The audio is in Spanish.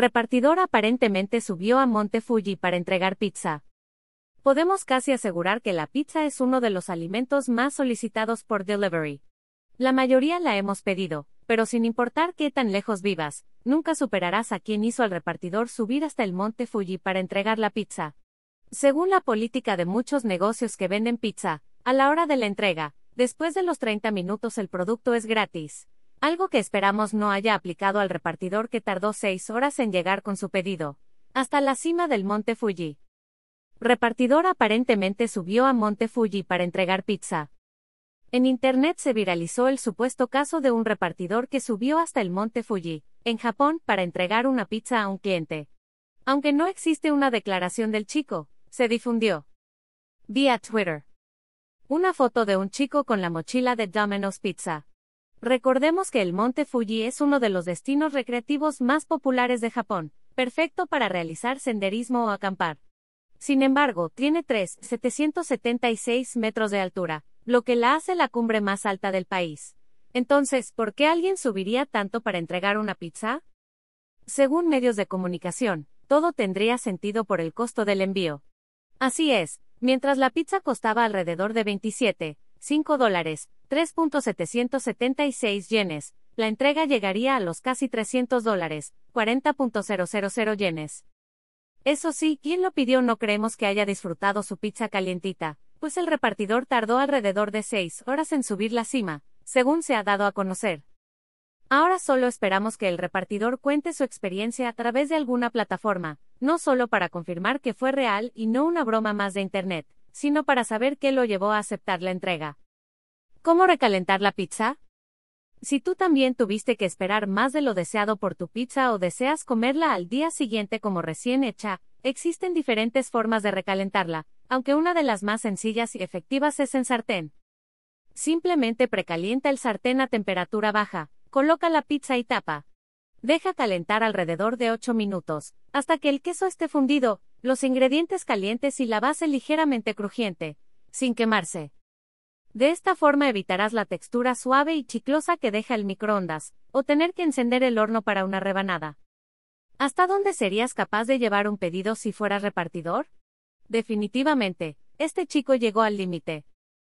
Repartidor aparentemente subió a Monte Fuji para entregar pizza. Podemos casi asegurar que la pizza es uno de los alimentos más solicitados por delivery. La mayoría la hemos pedido, pero sin importar qué tan lejos vivas, nunca superarás a quien hizo al repartidor subir hasta el Monte Fuji para entregar la pizza. Según la política de muchos negocios que venden pizza, a la hora de la entrega, después de los 30 minutos el producto es gratis. Algo que esperamos no haya aplicado al repartidor que tardó seis horas en llegar con su pedido. Hasta la cima del Monte Fuji. Repartidor aparentemente subió a Monte Fuji para entregar pizza. En Internet se viralizó el supuesto caso de un repartidor que subió hasta el Monte Fuji, en Japón, para entregar una pizza a un cliente. Aunque no existe una declaración del chico, se difundió vía Twitter. Una foto de un chico con la mochila de Domino's Pizza. Recordemos que el Monte Fuji es uno de los destinos recreativos más populares de Japón, perfecto para realizar senderismo o acampar. Sin embargo, tiene 3,776 metros de altura, lo que la hace la cumbre más alta del país. Entonces, ¿por qué alguien subiría tanto para entregar una pizza? Según medios de comunicación, todo tendría sentido por el costo del envío. Así es, mientras la pizza costaba alrededor de 27, 5 dólares, 3.776 yenes, la entrega llegaría a los casi 300 dólares, 40.000 yenes. Eso sí, quien lo pidió no creemos que haya disfrutado su pizza calientita, pues el repartidor tardó alrededor de 6 horas en subir la cima, según se ha dado a conocer. Ahora solo esperamos que el repartidor cuente su experiencia a través de alguna plataforma, no solo para confirmar que fue real y no una broma más de Internet, sino para saber qué lo llevó a aceptar la entrega. ¿Cómo recalentar la pizza? Si tú también tuviste que esperar más de lo deseado por tu pizza o deseas comerla al día siguiente como recién hecha, existen diferentes formas de recalentarla, aunque una de las más sencillas y efectivas es en sartén. Simplemente precalienta el sartén a temperatura baja, coloca la pizza y tapa. Deja calentar alrededor de 8 minutos, hasta que el queso esté fundido, los ingredientes calientes y la base ligeramente crujiente, sin quemarse. De esta forma evitarás la textura suave y chiclosa que deja el microondas, o tener que encender el horno para una rebanada. ¿Hasta dónde serías capaz de llevar un pedido si fueras repartidor? Definitivamente, este chico llegó al límite.